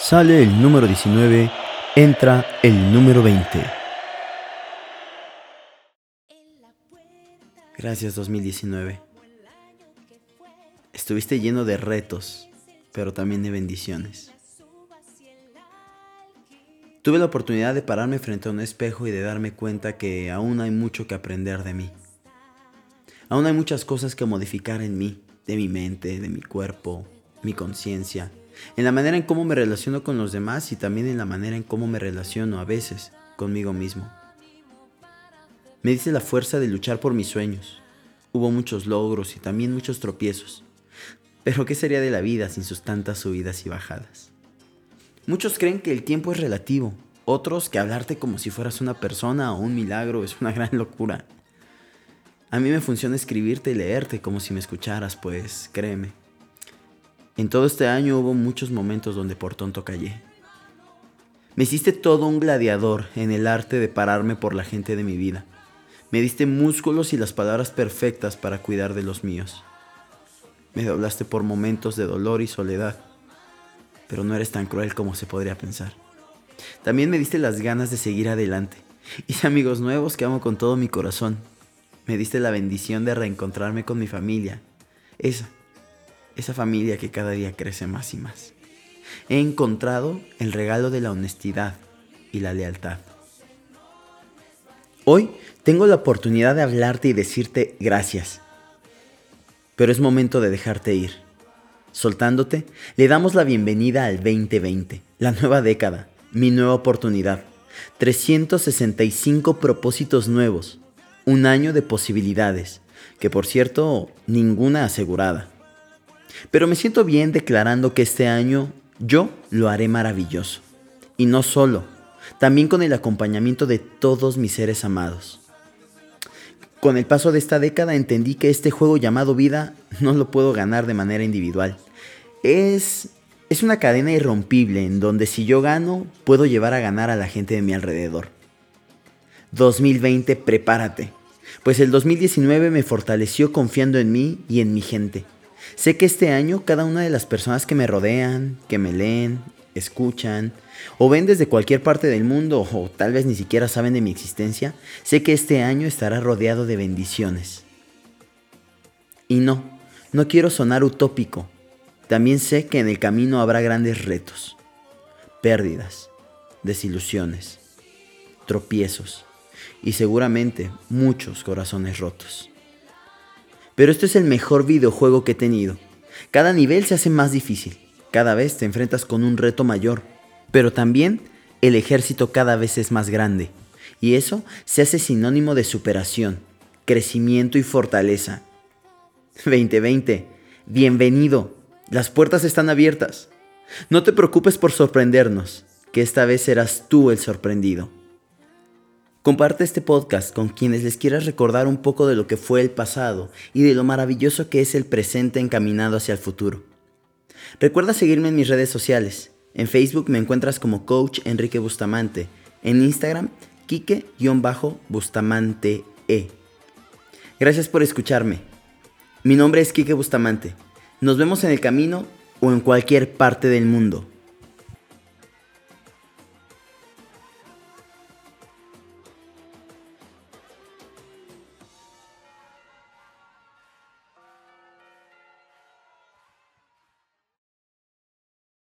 Sale el número 19, entra el número 20. Gracias 2019. Estuviste lleno de retos, pero también de bendiciones. Tuve la oportunidad de pararme frente a un espejo y de darme cuenta que aún hay mucho que aprender de mí. Aún hay muchas cosas que modificar en mí, de mi mente, de mi cuerpo, mi conciencia, en la manera en cómo me relaciono con los demás y también en la manera en cómo me relaciono a veces conmigo mismo. Me dice la fuerza de luchar por mis sueños. Hubo muchos logros y también muchos tropiezos. Pero ¿qué sería de la vida sin sus tantas subidas y bajadas? Muchos creen que el tiempo es relativo, otros que hablarte como si fueras una persona o un milagro es una gran locura. A mí me funciona escribirte y leerte como si me escucharas, pues créeme. En todo este año hubo muchos momentos donde por tonto callé. Me hiciste todo un gladiador en el arte de pararme por la gente de mi vida. Me diste músculos y las palabras perfectas para cuidar de los míos. Me doblaste por momentos de dolor y soledad, pero no eres tan cruel como se podría pensar. También me diste las ganas de seguir adelante. Y amigos nuevos que amo con todo mi corazón. Me diste la bendición de reencontrarme con mi familia. Esa, esa familia que cada día crece más y más. He encontrado el regalo de la honestidad y la lealtad. Hoy tengo la oportunidad de hablarte y decirte gracias pero es momento de dejarte ir. Soltándote, le damos la bienvenida al 2020, la nueva década, mi nueva oportunidad. 365 propósitos nuevos, un año de posibilidades, que por cierto, ninguna asegurada. Pero me siento bien declarando que este año yo lo haré maravilloso. Y no solo, también con el acompañamiento de todos mis seres amados. Con el paso de esta década entendí que este juego llamado vida no lo puedo ganar de manera individual. Es, es una cadena irrompible en donde si yo gano, puedo llevar a ganar a la gente de mi alrededor. 2020, prepárate, pues el 2019 me fortaleció confiando en mí y en mi gente. Sé que este año cada una de las personas que me rodean, que me leen, escuchan o ven desde cualquier parte del mundo o tal vez ni siquiera saben de mi existencia, sé que este año estará rodeado de bendiciones. Y no, no quiero sonar utópico. También sé que en el camino habrá grandes retos, pérdidas, desilusiones, tropiezos y seguramente muchos corazones rotos. Pero esto es el mejor videojuego que he tenido. Cada nivel se hace más difícil cada vez te enfrentas con un reto mayor, pero también el ejército cada vez es más grande. Y eso se hace sinónimo de superación, crecimiento y fortaleza. 2020, bienvenido. Las puertas están abiertas. No te preocupes por sorprendernos, que esta vez serás tú el sorprendido. Comparte este podcast con quienes les quieras recordar un poco de lo que fue el pasado y de lo maravilloso que es el presente encaminado hacia el futuro. Recuerda seguirme en mis redes sociales. En Facebook me encuentras como Coach Enrique Bustamante. En Instagram, Kike-Bustamante E. Gracias por escucharme. Mi nombre es Kike Bustamante. Nos vemos en el camino o en cualquier parte del mundo.